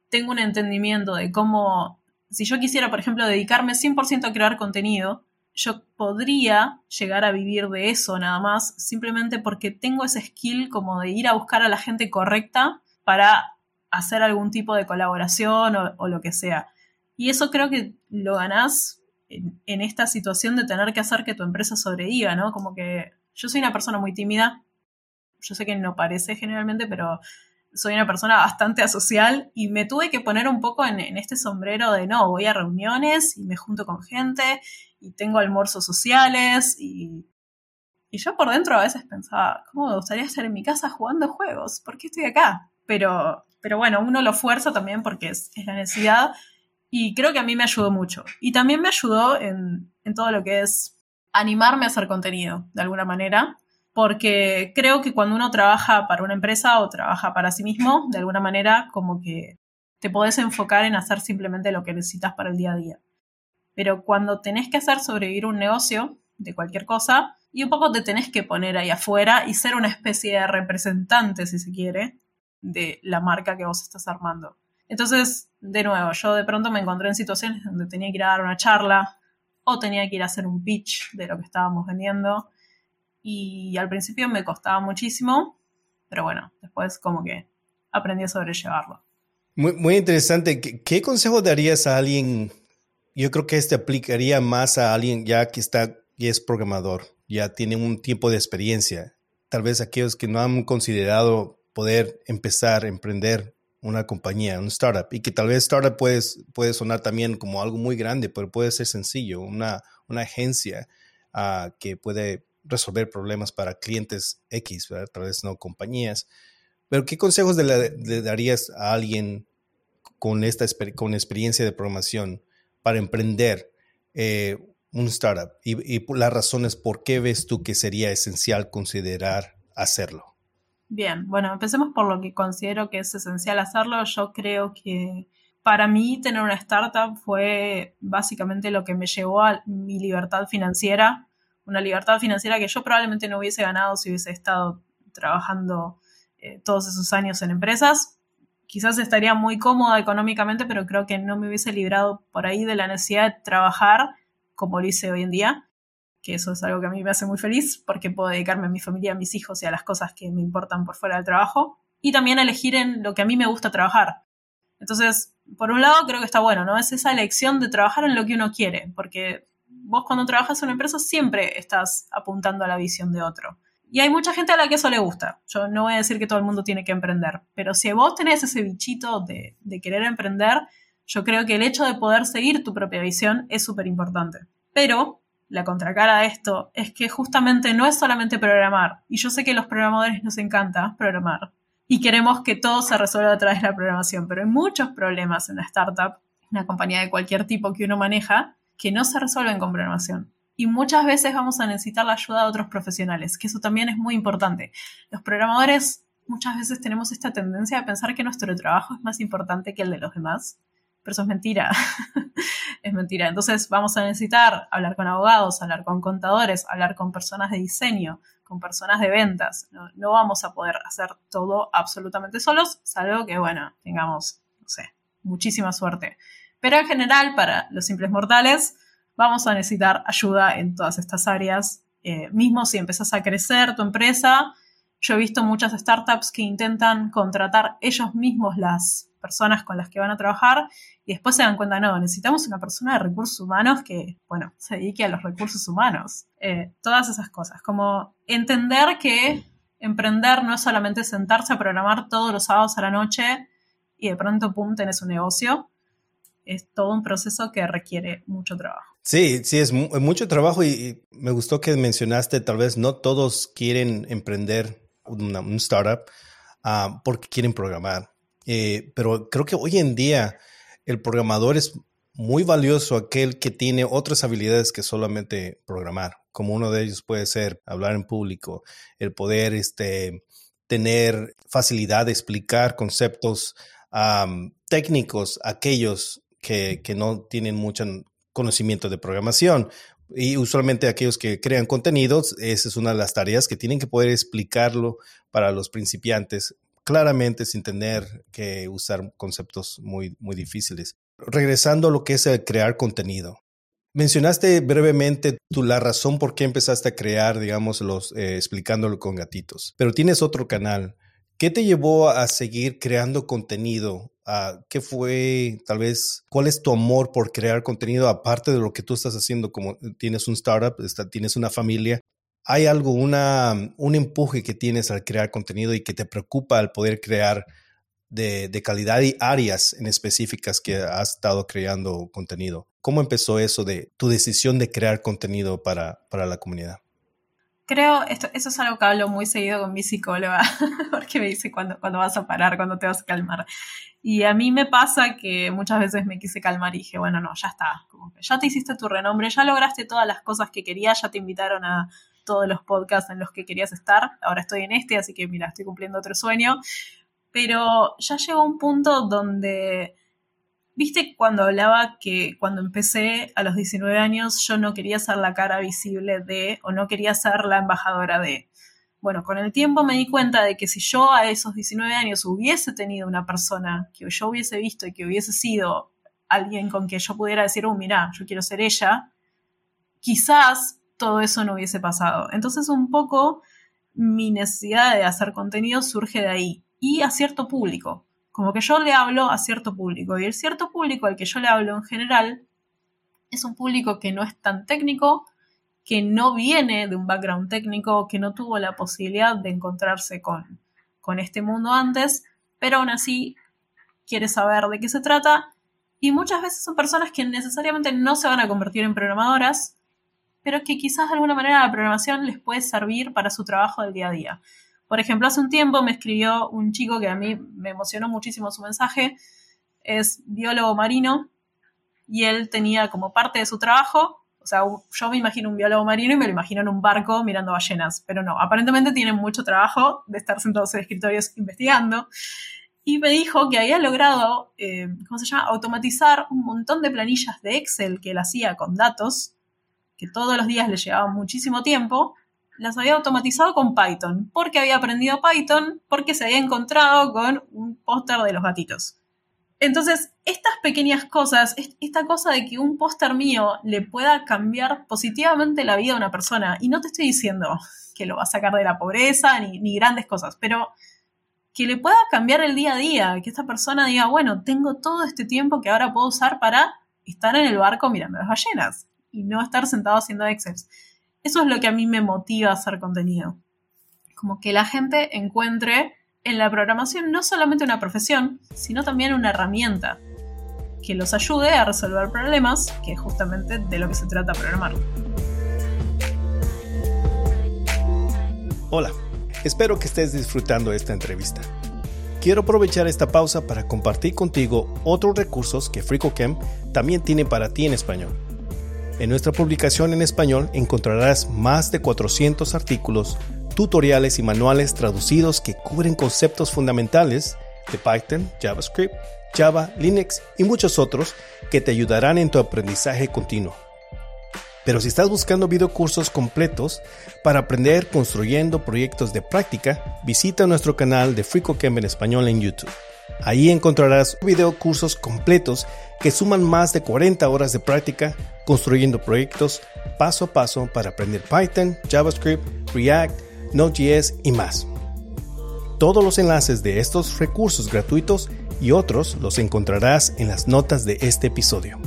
tengo un entendimiento de cómo, si yo quisiera, por ejemplo, dedicarme 100% a crear contenido, yo podría llegar a vivir de eso nada más, simplemente porque tengo ese skill como de ir a buscar a la gente correcta para hacer algún tipo de colaboración o, lo que sea. Y eso creo que lo ganás en, en, esta situación de tener que hacer que tu empresa sobreviva, ¿no? Como que yo soy una persona muy tímida, yo sé que no parece generalmente, pero soy una persona bastante asocial y me tuve que poner un poco en, este sombrero de no, voy a reuniones y me junto con gente y tengo almuerzos sociales y, y yo por dentro a veces pensaba, ¿cómo me gustaría estar en mi casa jugando juegos? ¿Por qué estoy acá? Pero, pero bueno, uno lo fuerza también porque es, la necesidad y creo que a mí me ayudó mucho. Y también me ayudó en, en todo lo que es animarme a hacer contenido, de alguna manera porque creo que cuando uno trabaja para una empresa o trabaja para sí mismo, de alguna manera como que te podés enfocar en hacer simplemente lo que necesitas para el día a día. Pero cuando tenés que hacer sobrevivir un negocio de cualquier cosa, y un poco te tenés que poner ahí afuera y ser una especie de representante, si se quiere, de la marca que vos estás armando. Entonces, de nuevo, yo de pronto me encontré en situaciones donde tenía que ir a dar una charla o tenía que ir a hacer un pitch de lo que estábamos vendiendo y al principio me costaba muchísimo, pero bueno, después como que aprendí a sobrellevarlo. Muy, muy interesante. ¿Qué, consejo darías a alguien? Yo creo que este aplicaría más a alguien ya que está y es programador, ya tiene un tiempo de experiencia. Tal vez aquellos que no han considerado poder empezar emprender una compañía, un startup, y que tal vez startup puede, puede sonar también como algo muy grande, pero puede ser sencillo, una, una agencia uh, que puede resolver problemas para clientes X, ¿verdad? tal vez no compañías. Pero ¿qué consejos le, darías a alguien con, esta con experiencia de programación para emprender eh, un startup? Y, y las razones por qué ves tú que sería esencial considerar hacerlo. Bien, bueno, empecemos por lo que considero que es esencial hacerlo. Yo creo que para mí tener una startup fue básicamente lo que me llevó a mi libertad financiera una libertad financiera que yo probablemente no hubiese ganado si hubiese estado trabajando eh, todos esos años en empresas. Quizás estaría muy cómoda económicamente, pero creo que no me hubiese librado por ahí de la necesidad de trabajar como lo hice hoy en día, que eso es algo que a mí me hace muy feliz porque puedo dedicarme a mi familia, a mis hijos y a las cosas que me importan por fuera del trabajo. Y también elegir en lo que a mí me gusta trabajar. Entonces, por un lado, creo que está bueno, ¿no? Es esa elección de trabajar en lo que uno quiere, porque vos cuando trabajas en una empresa siempre estás apuntando a la visión de otro. Y hay mucha gente a la que eso le gusta. Yo no voy a decir que todo el mundo tiene que emprender, pero si vos tenés ese bichito de, querer emprender, Yo creo que el hecho de poder seguir tu propia visión es súper importante. Pero la contracara de esto es que justamente no es solamente programar. Y yo sé que a los programadores nos encanta programar. Y queremos que todo se resuelva a través de la programación. Pero hay muchos problemas en la startup, en una compañía de cualquier tipo que uno maneja, que no se resuelven con programación. Y muchas veces vamos a necesitar la ayuda de otros profesionales, que eso también es muy importante. Los programadores muchas veces tenemos esta tendencia a pensar que nuestro trabajo es más importante que el de los demás pero eso es mentira. *laughs* es mentira. Entonces vamos a necesitar hablar con abogados, hablar con contadores, hablar con personas de diseño, con personas de ventas. No, vamos a poder hacer todo absolutamente solos, salvo que, bueno, tengamos, no sé, muchísima suerte. Pero en general, para los simples mortales, vamos a necesitar ayuda en todas estas áreas. Eh, mismo si empezás a crecer tu empresa, yo he visto muchas startups que intentan contratar ellos mismos las personas con las que van a trabajar y después se dan cuenta, no, necesitamos una persona de recursos humanos que, bueno, se dedique a los recursos humanos. Eh, todas esas cosas, como entender que emprender no es solamente sentarse a programar todos los sábados a la noche y de pronto, pum, tenés un negocio. Es todo un proceso que requiere mucho trabajo. Sí, sí, es mucho trabajo y, me gustó que mencionaste, tal vez no todos quieren emprender un startup ah, porque quieren programar. Eh, pero creo que hoy en día el programador es muy valioso aquel que tiene otras habilidades que solamente programar, como uno de ellos puede ser hablar en público, el poder este, tener facilidad de explicar conceptos técnicos a aquellos que, que, no tienen mucho conocimiento de programación. Y usualmente aquellos que crean contenidos, esa es una de las tareas que tienen que poder explicarlo para los principiantes claramente sin tener que usar conceptos muy, muy difíciles. Regresando a lo que es el crear contenido. Mencionaste brevemente tú la razón por qué empezaste a crear, digamos, los, eh, explicándolo con gatitos, pero tienes otro canal. ¿Qué te llevó a seguir creando contenido? ¿Qué fue, tal vez, cuál es tu amor por crear contenido aparte de lo que tú estás haciendo? Como tienes un startup, tienes una familia, hay algo, una, un empuje que tienes al crear contenido y que te preocupa al poder crear de, de, calidad y áreas en específicas que has estado creando contenido. ¿Cómo empezó eso de tu decisión de crear contenido para, para la comunidad? Creo, esto, eso es algo que hablo muy seguido con mi psicóloga, *laughs* porque me dice cuando, cuando vas a parar, cuando te vas a calmar. Y a mí me pasa que muchas veces me quise calmar y dije, bueno, no, ya está, como que ya te hiciste tu renombre, ya lograste todas las cosas que querías, ya te invitaron a, todos los podcasts en los que querías estar. Ahora estoy en este, así que mira, estoy cumpliendo otro sueño. Pero ya llegó un punto donde, viste, cuando hablaba que cuando empecé a los 19 años yo no quería ser la cara visible de, o no quería ser la embajadora de. Bueno, con el tiempo me di cuenta de que si yo a esos 19 años hubiese tenido una persona que yo hubiese visto y que hubiese sido alguien con que yo pudiera decir, oh, mira, yo quiero ser ella, quizás todo eso no hubiese pasado. Entonces un poco mi necesidad de hacer contenido surge de ahí y a cierto público. Como que yo le hablo a cierto público y el cierto público al que yo le hablo en general es un público que no es tan técnico, que no viene de un background técnico, que no tuvo la posibilidad de encontrarse con, con este mundo antes, pero aún así quiere saber de qué se trata. Y muchas veces son personas que necesariamente no se van a convertir en programadoras, pero que quizás de alguna manera la programación les puede servir para su trabajo del día a día. Por ejemplo, hace un tiempo me escribió un chico que a mí me emocionó muchísimo su mensaje, es biólogo marino, y él tenía como parte de su trabajo, o sea, yo me imagino un biólogo marino y me lo imagino en un barco mirando ballenas, pero no, aparentemente tiene mucho trabajo de estar sentados en escritorios investigando. Y me dijo que había logrado, eh, ¿cómo se llama?, automatizar un montón de planillas de Excel que él hacía con datos que todos los días le llevaba muchísimo tiempo, las había automatizado con Python, porque había aprendido Python, porque se había encontrado con un póster de los gatitos. Entonces, estas pequeñas cosas, esta cosa de que un póster mío le pueda cambiar positivamente la vida a una persona, y no te estoy diciendo que lo va a sacar de la pobreza ni, ni grandes cosas, pero que le pueda cambiar el día a día, que esta persona diga, bueno, tengo todo este tiempo que ahora puedo usar para estar en el barco mirando las ballenas y no estar sentado haciendo Excel. Eso es lo que a mí me motiva a hacer contenido. Como que la gente encuentre en la programación no solamente una profesión, sino también una herramienta. que los ayude a resolver problemas, que es justamente de lo que se trata programar. Hola, espero que estés disfrutando esta entrevista. Quiero aprovechar esta pausa para compartir contigo otros recursos que FricoCamp también tiene para ti en español. En nuestra publicación en español encontrarás más de 400 artículos, tutoriales y manuales traducidos que cubren conceptos fundamentales de Python, JavaScript, Java, Linux y muchos otros que te ayudarán en tu aprendizaje continuo. Pero si estás buscando videocursos completos para aprender construyendo proyectos de práctica, visita nuestro canal de FreeCodeCamp en español en YouTube. Ahí encontrarás videocursos completos que suman más de 40 horas de práctica construyendo proyectos paso a paso para aprender Python, JavaScript, React, Node.js y más. Todos los enlaces de estos recursos gratuitos y otros los encontrarás en las notas de este episodio.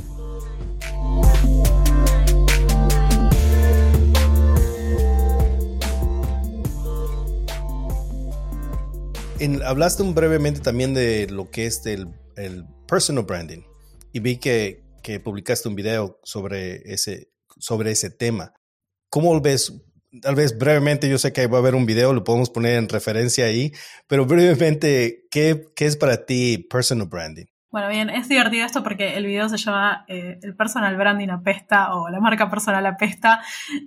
Hablaste brevemente también de lo que es el, personal branding y vi que, publicaste un video sobre ese, sobre ese tema. ¿Cómo ves? Tal vez brevemente, yo sé que va a haber un video, lo podemos poner en referencia ahí, pero brevemente, ¿qué, qué es para ti personal branding? Bueno, bien, es divertido esto porque el video se llama eh, El personal branding apesta o la marca personal apesta.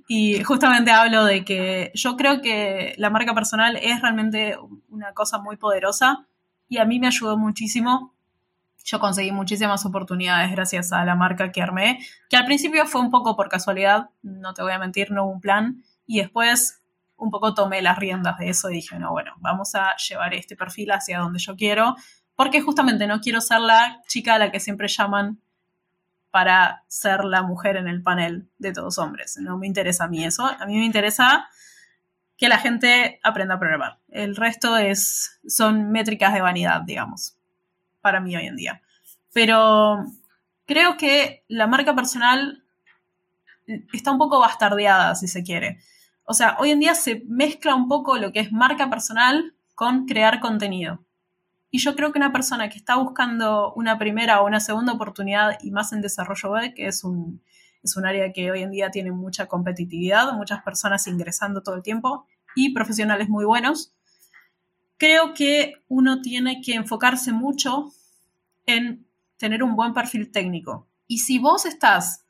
Y justamente hablo de que yo creo que la marca personal es realmente una cosa muy poderosa y a mí me ayudó muchísimo. Yo conseguí muchísimas oportunidades gracias a la marca que armé, que al principio fue un poco por casualidad, no te voy a mentir, no hubo un plan. Y después un poco tomé las riendas de eso y dije, no, bueno, vamos a llevar este perfil hacia donde yo quiero porque justamente no quiero ser la chica a la que siempre llaman para ser la mujer en el panel de todos hombres. No me interesa a mí eso. A mí me interesa que la gente aprenda a programar. El resto es, son métricas de vanidad, digamos, para mí hoy en día. Pero creo que la marca personal está un poco bastardeada, si se quiere. O sea, hoy en día se mezcla un poco lo que es marca personal con crear contenido. Y yo creo que una persona que está buscando una primera o una segunda oportunidad y más en desarrollo web, que es un, es un área que hoy en día tiene mucha competitividad, muchas personas ingresando todo el tiempo y profesionales muy buenos, creo que uno tiene que enfocarse mucho en tener un buen perfil técnico. Y si vos estás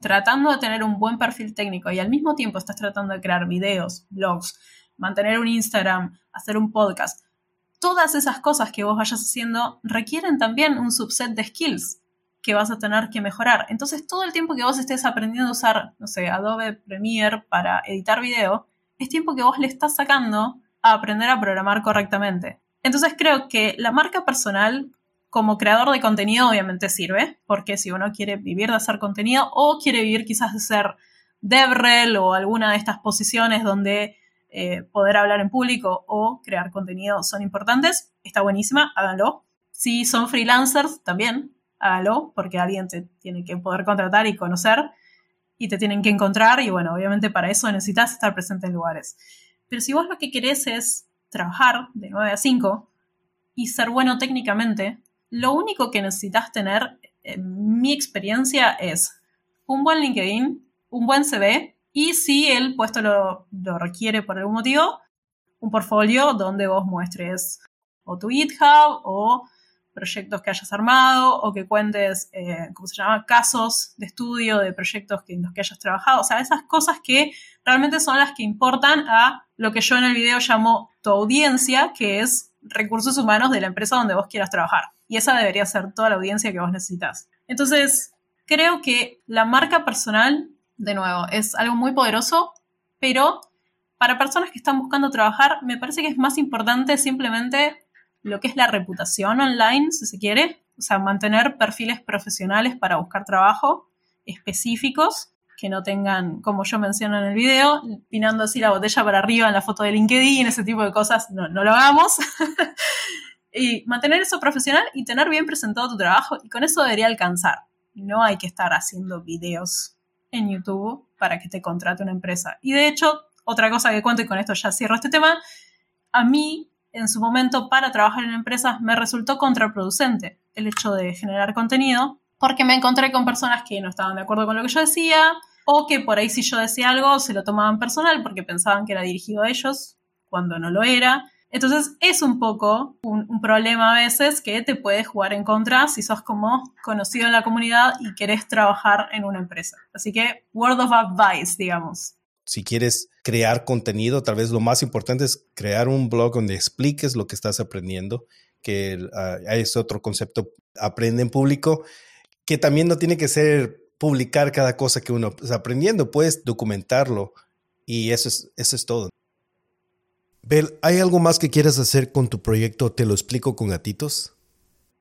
tratando de tener un buen perfil técnico y al mismo tiempo estás tratando de crear videos, blogs, mantener un Instagram, hacer un podcast, todas esas cosas que vos vayas haciendo requieren también un subset de skills que vas a tener que mejorar. Entonces, todo el tiempo que vos estés aprendiendo a usar, no sé, Adobe Premiere para editar video, es tiempo que vos le estás sacando a aprender a programar correctamente. Entonces, creo que la marca personal como creador de contenido obviamente sirve, porque si uno quiere vivir de hacer contenido o quiere vivir quizás de ser DevRel o alguna de estas posiciones donde eh, poder hablar en público o crear contenido son importantes, está buenísima, háganlo. Si son freelancers, también háganlo, porque alguien te tiene que poder contratar y conocer y te tienen que encontrar y bueno, obviamente para eso necesitas estar presente en lugares. Pero si vos lo que querés es trabajar de 9 a 5 y ser bueno técnicamente, lo único que necesitas tener, en mi experiencia, es un buen LinkedIn, un buen CV y si el puesto lo, requiere por algún motivo, un portfolio donde vos muestres o tu GitHub o proyectos que hayas armado o que cuentes, eh, ¿cómo se llama?, casos de estudio de proyectos en los que hayas trabajado. O sea, esas cosas que realmente son las que importan a lo que yo en el video llamo tu audiencia, que es recursos humanos de la empresa donde vos quieras trabajar. Y esa debería ser toda la audiencia que vos necesitas. Entonces, creo que la marca personal de nuevo, es algo muy poderoso, pero para personas que están buscando trabajar, me parece que es más importante simplemente lo que es la reputación online, si se quiere, o sea, mantener perfiles profesionales para buscar trabajo específicos que no tengan, como yo menciono en el video, pinando así la botella para arriba en la foto de LinkedIn, ese tipo de cosas, no, no lo hagamos. *laughs* y mantener eso profesional y tener bien presentado tu trabajo, y con eso debería alcanzar. No hay que estar haciendo videos en YouTube para que te contrate una empresa. Y de hecho, otra cosa que cuento y con esto ya cierro este tema, a mí en su momento para trabajar en empresas me resultó contraproducente el hecho de generar contenido, porque me encontré con personas que no estaban de acuerdo con lo que yo decía, o que por ahí si yo decía algo se lo tomaban personal porque pensaban que era dirigido a ellos, cuando no lo era. Entonces es un poco un, problema a veces que te puede jugar en contra si sos como conocido en la comunidad y querés trabajar en una empresa. Así que word of advice, digamos. Si quieres crear contenido, tal vez lo más importante es crear un blog donde expliques lo que estás aprendiendo, que uh, es otro concepto, aprende en público, que también no tiene que ser publicar cada cosa que uno está aprendiendo, puedes documentarlo y eso es, eso es todo. Bel, ¿hay algo más que quieras hacer con tu proyecto? Te lo explico con gatitos.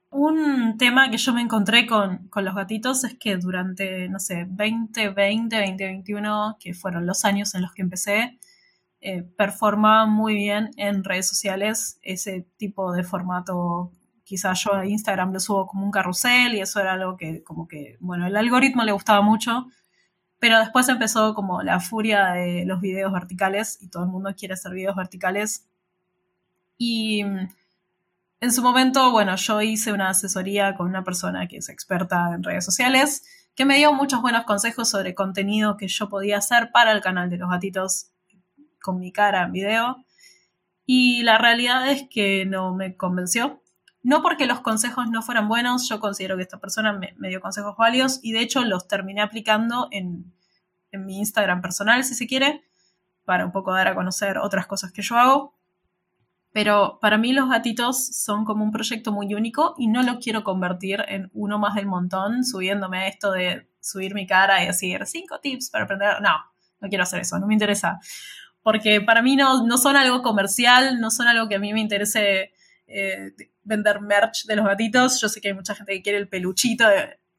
Un tema que yo me encontré con, los gatitos es que durante, no sé, 2020, 2021, que fueron los años en los que empecé, eh, performaba muy bien en redes sociales ese tipo de formato. Quizás yo a Instagram lo subo como un carrusel y eso era algo que como que, bueno, el algoritmo le gustaba mucho pero después empezó como la furia de los videos verticales y todo el mundo quiere hacer videos verticales. Y mm, en su momento, bueno, yo hice una asesoría con una persona que es experta en redes sociales, que me dio muchos buenos consejos sobre contenido que yo podía hacer para el canal de los gatitos con mi cara en video. Y la realidad es que no me convenció. No porque los consejos no fueran buenos, yo considero que esta persona me, dio consejos válidos y de hecho los terminé aplicando en, mi Instagram personal, si se quiere, para un poco dar a conocer otras cosas que yo hago. Pero para mí los gatitos son como un proyecto muy único y no lo quiero convertir en uno más del montón, subiéndome a esto de subir mi cara y decir cinco tips para aprender. No, no quiero hacer eso, no me interesa. Porque para mí no, no son algo comercial, no son algo que a mí me interese eh, vender merch de los gatitos. Yo sé que hay mucha gente que quiere el peluchito.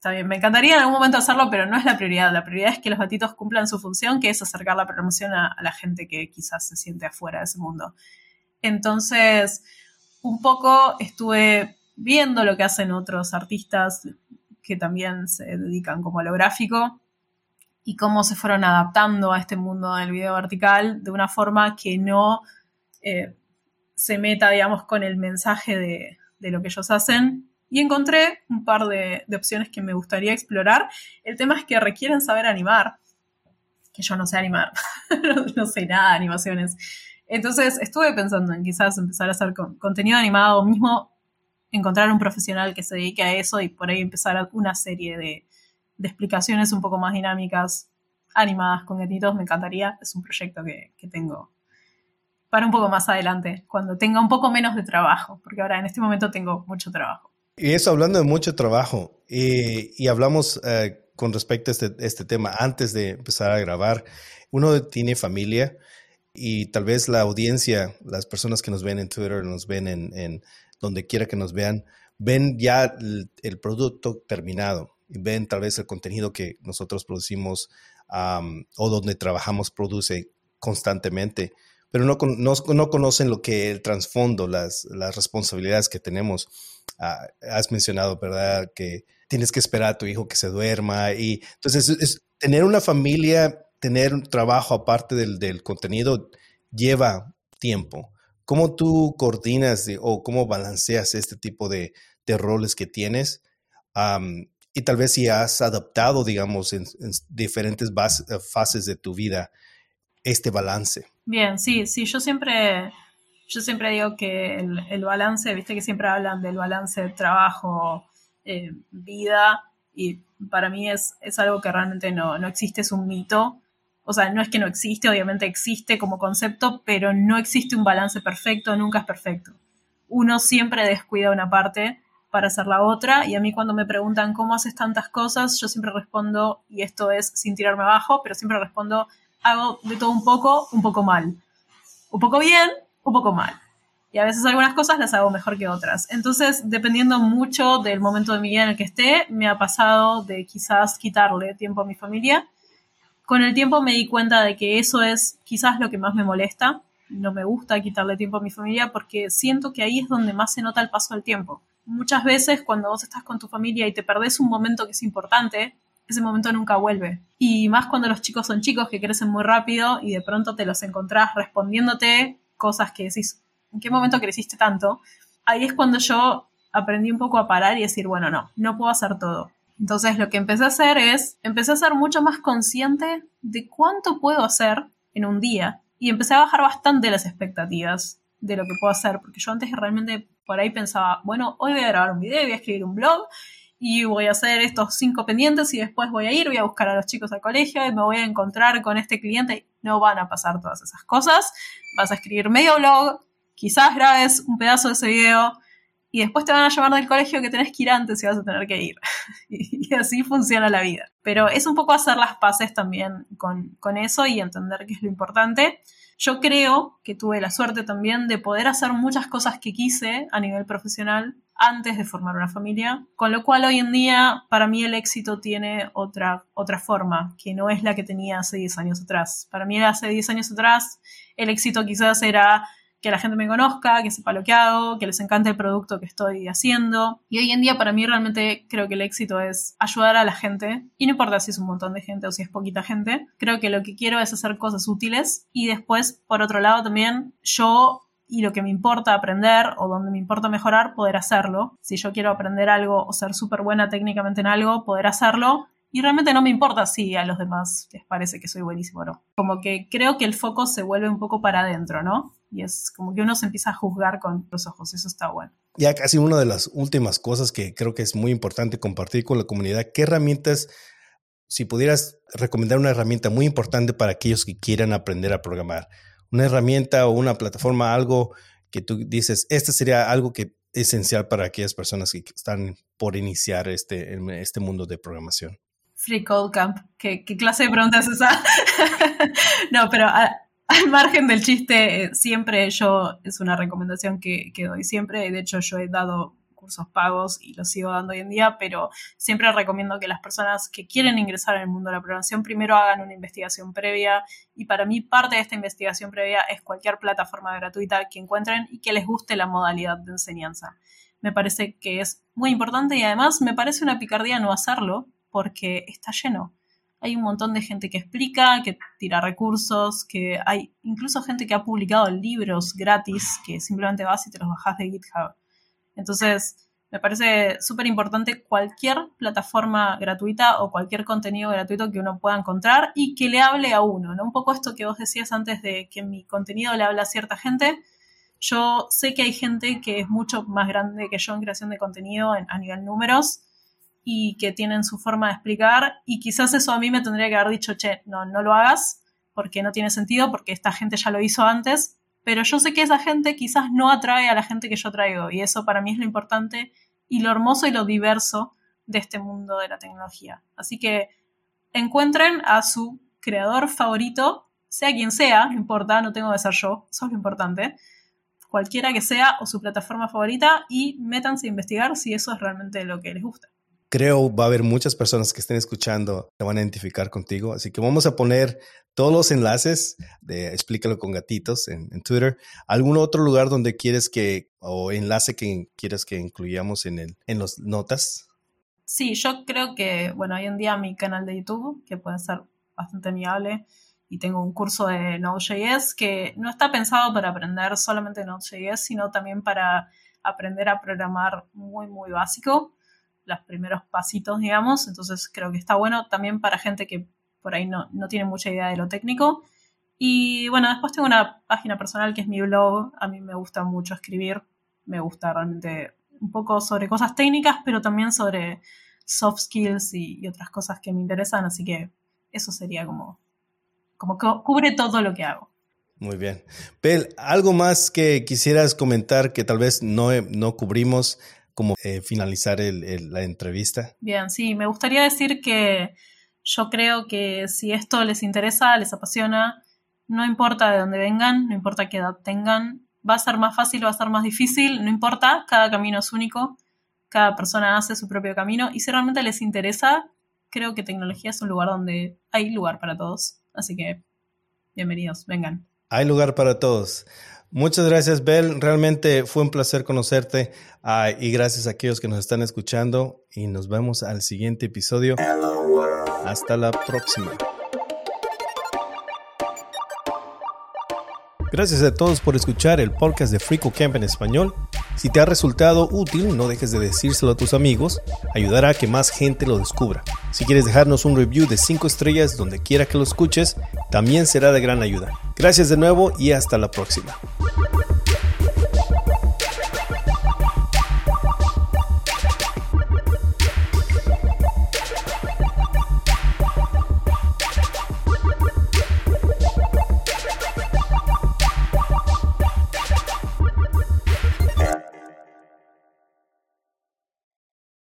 Está me encantaría en algún momento hacerlo, pero no es la prioridad. La prioridad es que los gatitos cumplan su función, que es acercar la promoción a, la gente que quizás se siente afuera de ese mundo. Entonces, un poco estuve viendo lo que hacen otros artistas que también se dedican como a lo gráfico y cómo se fueron adaptando a este mundo del video vertical de una forma que no eh, se meta, digamos, con el mensaje de, lo que ellos hacen. Y encontré un par de, opciones que me gustaría explorar. El tema es que requieren saber animar, que yo no sé animar, *laughs* no, sé nada de animaciones. Entonces estuve pensando en quizás empezar a hacer contenido animado, mismo encontrar un profesional que se dedique a eso y por ahí empezar una serie de, explicaciones un poco más dinámicas, animadas con gatitos, me encantaría. Es un proyecto que tengo para un poco más adelante, cuando tenga un poco menos de trabajo, porque ahora en este momento tengo mucho trabajo. Y eso hablando de mucho trabajo, y, hablamos eh, con respecto a este, este, tema antes de empezar a grabar, uno tiene familia y tal vez la audiencia, las personas que nos ven en Twitter, nos ven en, donde quiera que nos vean, ven ya el, producto terminado y ven tal vez el contenido que nosotros producimos o donde trabajamos produce constantemente pero no, no, conocen lo que el trasfondo, las, las responsabilidades que tenemos. Ah, has mencionado, ¿verdad? Que tienes que esperar a tu hijo que se duerma y entonces es, tener una familia, tener un trabajo aparte del, del contenido lleva tiempo. ¿Cómo tú coordinas o cómo balanceas este tipo de, de roles que tienes? y tal vez si has adaptado, digamos, en, en diferentes fases de tu vida este balance. Bien, sí, sí, yo siempre, yo siempre digo que el, balance, viste que siempre hablan del balance trabajo, eh, vida, y para mí es, es algo que realmente no, no existe, es un mito. O sea, no es que no existe, obviamente existe como concepto, pero no existe un balance perfecto, nunca es perfecto. Uno siempre descuida una parte para hacer la otra, y a mí cuando me preguntan cómo haces tantas cosas, yo siempre respondo, y esto es sin tirarme abajo, pero siempre respondo, hago de todo un poco, un poco mal. Un poco bien, un poco mal. Y a veces algunas cosas las hago mejor que otras. Entonces, dependiendo mucho del momento de mi vida en el que esté, me ha pasado de quizás quitarle tiempo a mi familia. Con el tiempo me di cuenta de que eso es quizás lo que más me molesta. No me gusta quitarle tiempo a mi familia porque siento que ahí es donde más se nota el paso del tiempo. Muchas veces cuando vos estás con tu familia y te perdés un momento que es importante, ese momento nunca vuelve. Y más cuando los chicos son chicos que crecen muy rápido y de pronto te los encontrás respondiéndote cosas que decís, ¿en qué momento creciste tanto? Ahí es cuando yo aprendí un poco a parar y decir, bueno, no, no puedo hacer todo. Entonces lo que empecé a hacer es, empecé a ser mucho más consciente de cuánto puedo hacer en un día y empecé a bajar bastante las expectativas de lo que puedo hacer, porque yo antes realmente por ahí pensaba, bueno, hoy voy a grabar un video, voy a escribir un blog y voy a hacer estos cinco pendientes y después voy a ir, voy a buscar a los chicos al colegio y me voy a encontrar con este cliente. No van a pasar todas esas cosas. Vas a escribir medio blog, quizás grabes un pedazo de ese video y después te van a llamar del colegio que tenés que ir antes y vas a tener que ir. *laughs* y así funciona la vida. Pero es un poco hacer las paces también con, con eso y entender qué es lo importante. Yo creo que tuve la suerte también de poder hacer muchas cosas que quise a nivel profesional antes de formar una familia, con lo cual hoy en día para mí el éxito tiene otra, otra forma, que no es la que tenía hace 10 años atrás. Para mí hace 10 años atrás el éxito quizás era que la gente me conozca, que sepa lo que hago, que les encante el producto que estoy haciendo. Y hoy en día para mí realmente creo que el éxito es ayudar a la gente. Y no importa si es un montón de gente o si es poquita gente. Creo que lo que quiero es hacer cosas útiles. Y después, por otro lado, también yo y lo que me importa aprender o donde me importa mejorar, poder hacerlo. Si yo quiero aprender algo o ser súper buena técnicamente en algo, poder hacerlo. Y realmente no me importa si a los demás les parece que soy buenísimo o no. Como que creo que el foco se vuelve un poco para adentro, ¿no? Y es como que uno se empieza a juzgar con los ojos, eso está bueno. Ya casi una de las últimas cosas que creo que es muy importante compartir con la comunidad, ¿qué herramientas, si pudieras recomendar una herramienta muy importante para aquellos que quieran aprender a programar? Una herramienta o una plataforma, algo que tú dices, este sería algo que es esencial para aquellas personas que están por iniciar este, este mundo de programación. Free Code Camp. ¿Qué, qué clase de pregunta es esa? *laughs* no, pero ah, al margen del chiste, eh, siempre yo, es una recomendación que, doy siempre, de hecho yo he dado cursos pagos y los sigo dando hoy en día, pero siempre recomiendo que las personas que quieren ingresar en el mundo de la programación primero hagan una investigación previa y para mí parte de esta investigación previa es cualquier plataforma gratuita que encuentren y que les guste la modalidad de enseñanza. Me parece que es muy importante y además me parece una picardía no hacerlo porque está lleno hay un montón de gente que explica, que tira recursos, que hay incluso gente que ha publicado libros gratis que simplemente vas y te los bajas de GitHub. Entonces, me parece súper importante cualquier plataforma gratuita o cualquier contenido gratuito que uno pueda encontrar y que le hable a uno, ¿no? Un poco esto que vos decías antes de que mi contenido le habla a cierta gente. Yo sé que hay gente que es mucho más grande que yo en creación de contenido a nivel números y que tienen su forma de explicar. Y quizás eso a mí me tendría que haber dicho, che, no, no lo hagas porque no tiene sentido, porque esta gente ya lo hizo antes, pero yo sé que esa gente quizás no atrae a la gente que yo traigo y eso para mí es lo importante y lo hermoso y lo diverso de este mundo de la tecnología. Así que encuentren a su creador favorito, sea quien sea, no importa, no tengo que ser yo, eso es lo importante, cualquiera que sea o su plataforma favorita y métanse a investigar si eso es realmente lo que les gusta creo va a haber muchas personas que estén escuchando que van a identificar contigo. Así que vamos a poner todos los enlaces de Explícalo con Gatitos en, Twitter. ¿Algún otro lugar donde quieres que, o enlace que quieres que incluyamos en, el, en las notas? Sí, yo creo que, bueno, hoy en día mi canal de YouTube, que puede ser bastante amigable, y tengo un curso de Node.js que no está pensado para aprender solamente Node.js, sino también para aprender a programar muy, muy básico los primeros pasitos, digamos. Entonces creo que está bueno también para gente que por ahí no, tiene mucha idea de lo técnico. Y bueno, después tengo una página personal que es mi blog. A mí me gusta mucho escribir. Me gusta realmente un poco sobre cosas técnicas, pero también sobre soft skills y, otras cosas que me interesan. Así que eso sería como, como que cubre todo lo que hago. Muy bien. Bel, ¿algo más que quisieras comentar que tal vez no, no cubrimos como eh, finalizar la entrevista. Bien, sí, me gustaría decir que yo creo que si esto les interesa, les apasiona, no importa de dónde vengan, no importa qué edad tengan, va a ser más fácil, va a ser más difícil, no importa, cada camino es único, cada persona hace su propio camino y si realmente les interesa, creo que tecnología es un lugar donde hay lugar para todos. Así que, bienvenidos, vengan. Hay lugar para todos. Muchas gracias, Bel. Realmente fue un placer conocerte ah, y gracias a aquellos que nos están escuchando y nos vemos al siguiente episodio. Hasta la próxima. Gracias a todos por escuchar el podcast de Frico Camp en español. Si te ha resultado útil, no dejes de decírselo a tus amigos, ayudará a que más gente lo descubra. Si quieres dejarnos un review de 5 estrellas donde quiera que lo escuches, también será de gran ayuda. Gracias de nuevo y hasta la próxima.